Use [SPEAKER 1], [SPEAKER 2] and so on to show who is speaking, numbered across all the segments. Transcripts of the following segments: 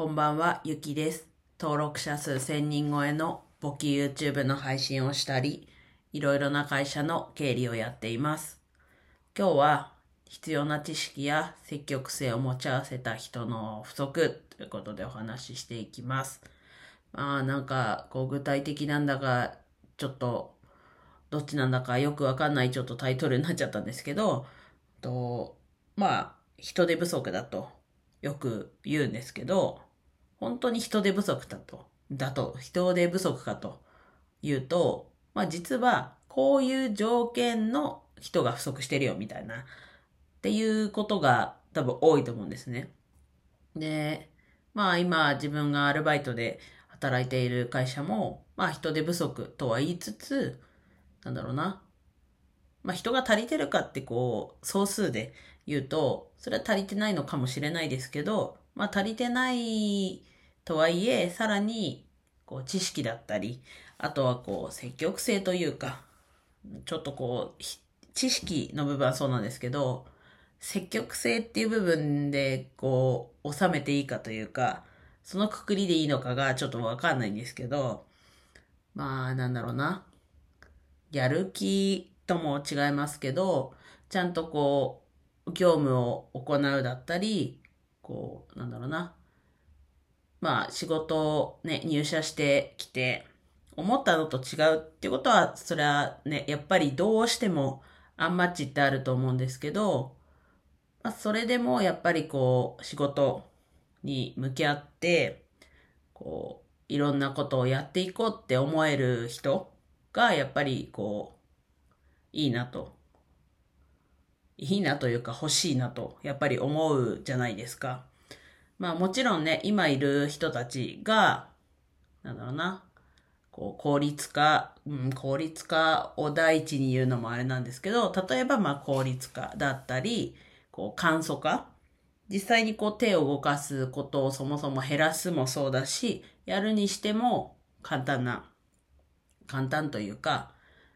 [SPEAKER 1] こんばんは、ゆきです。登録者数1000人超えの簿記 YouTube の配信をしたり、いろいろな会社の経理をやっています。今日は必要な知識や積極性を持ち合わせた人の不足ということでお話ししていきます。まあなんかこう具体的なんだかちょっとどっちなんだかよくわかんないちょっとタイトルになっちゃったんですけど、とまあ人手不足だとよく言うんですけど、本当に人手不足だと、だと、人手不足かというと、まあ実はこういう条件の人が不足してるよみたいな、っていうことが多分多いと思うんですね。で、まあ今自分がアルバイトで働いている会社も、まあ人手不足とは言いつつ、なんだろうな。まあ人が足りてるかってこう、総数で言うと、それは足りてないのかもしれないですけど、まあ足りてないとはいえ、さらに、こう知識だったり、あとはこう積極性というか、ちょっとこう、知識の部分はそうなんですけど、積極性っていう部分でこう、収めていいかというか、そのくくりでいいのかがちょっとわかんないんですけど、まあなんだろうな。やる気とも違いますけど、ちゃんとこう、業務を行うだったり、こう、なんだろうな。まあ仕事をね、入社してきて、思ったのと違うってことは、それはね、やっぱりどうしてもアンマッチってあると思うんですけど、まあ、それでもやっぱりこう、仕事に向き合って、こう、いろんなことをやっていこうって思える人が、やっぱりこう、いいなと。いいなというか欲しいなと、やっぱり思うじゃないですか。まあもちろんね、今いる人たちが、なんだろうな、こう効率化、うん、効率化を第一に言うのもあれなんですけど、例えばまあ効率化だったり、こう簡素化。実際にこう手を動かすことをそもそも減らすもそうだし、やるにしても簡単な、簡単というか、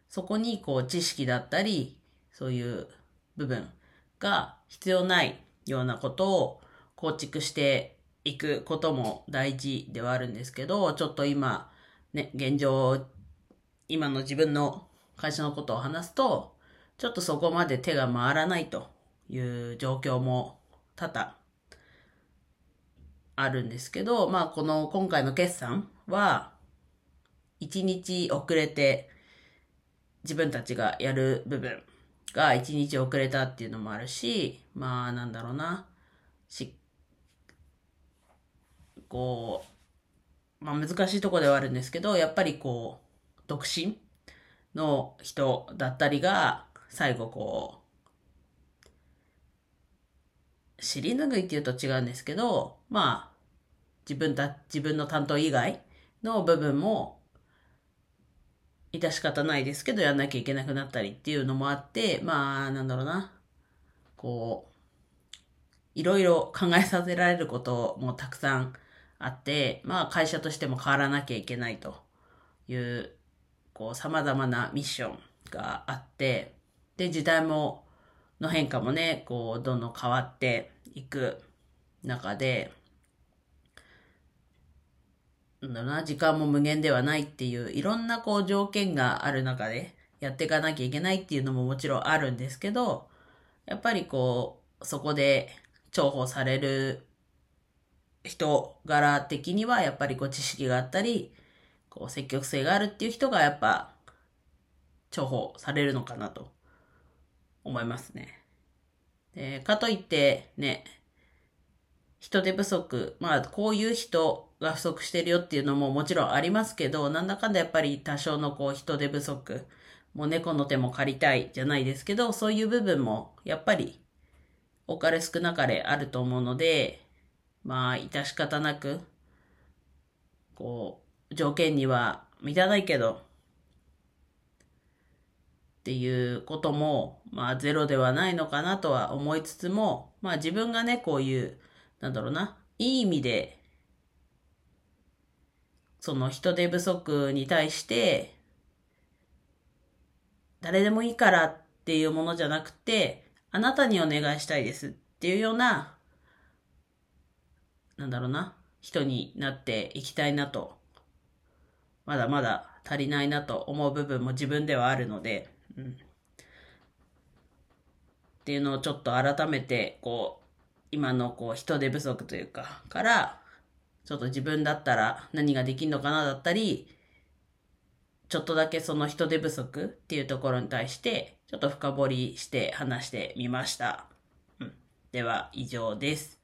[SPEAKER 1] そこにこう知識だったり、そういう部分が必要ないようなことを構築していくことも大事ではあるんですけど、ちょっと今、ね、現状、今の自分の会社のことを話すと、ちょっとそこまで手が回らないという状況も多々あるんですけど、まあこの今回の決算は、1日遅れて自分たちがやる部分が1日遅れたっていうのもあるし、まあなんだろうな、し、こう、まあ難しいとこではあるんですけど、やっぱりこう、独身の人だったりが、最後こう、尻拭いって言うと違うんですけど、まあ、自分た、自分の担当以外の部分も、致し方ないですけど、やんなきゃいけなくなったりっていうのもあって、まあ、なんだろうな、こう、いろいろ考えさせられることもたくさんあって、まあ会社としても変わらなきゃいけないという、こう様々なミッションがあって、で、時代も、の変化もね、こう、どんどん変わっていく中で、なんだろうな、時間も無限ではないっていう、いろんなこう条件がある中でやっていかなきゃいけないっていうのももちろんあるんですけど、やっぱりこう、そこで重宝される人柄的にはやっぱりこう知識があったり、こう積極性があるっていう人がやっぱ重宝されるのかなと思いますね。でかといってね、人手不足、まあこういう人が不足してるよっていうのももちろんありますけど、なんだかんだやっぱり多少のこう人手不足、もう猫の手も借りたいじゃないですけど、そういう部分もやっぱり多かれ少なかれあると思うので、まあ、致し方なく、こう、条件には満たないけど、っていうことも、まあ、ゼロではないのかなとは思いつつも、まあ自分がね、こういう、なんだろうな、いい意味で、その人手不足に対して、誰でもいいからっていうものじゃなくて、あなたにお願いしたいですっていうような、なんだろうな、人になっていきたいなと、まだまだ足りないなと思う部分も自分ではあるので、うん。っていうのをちょっと改めて、こう、今のこう人手不足というか、から、ちょっと自分だったら何ができるのかなだったり、ちょっとだけその人手不足っていうところに対して、ちょっと深掘りして話してみました。うん。では、以上です。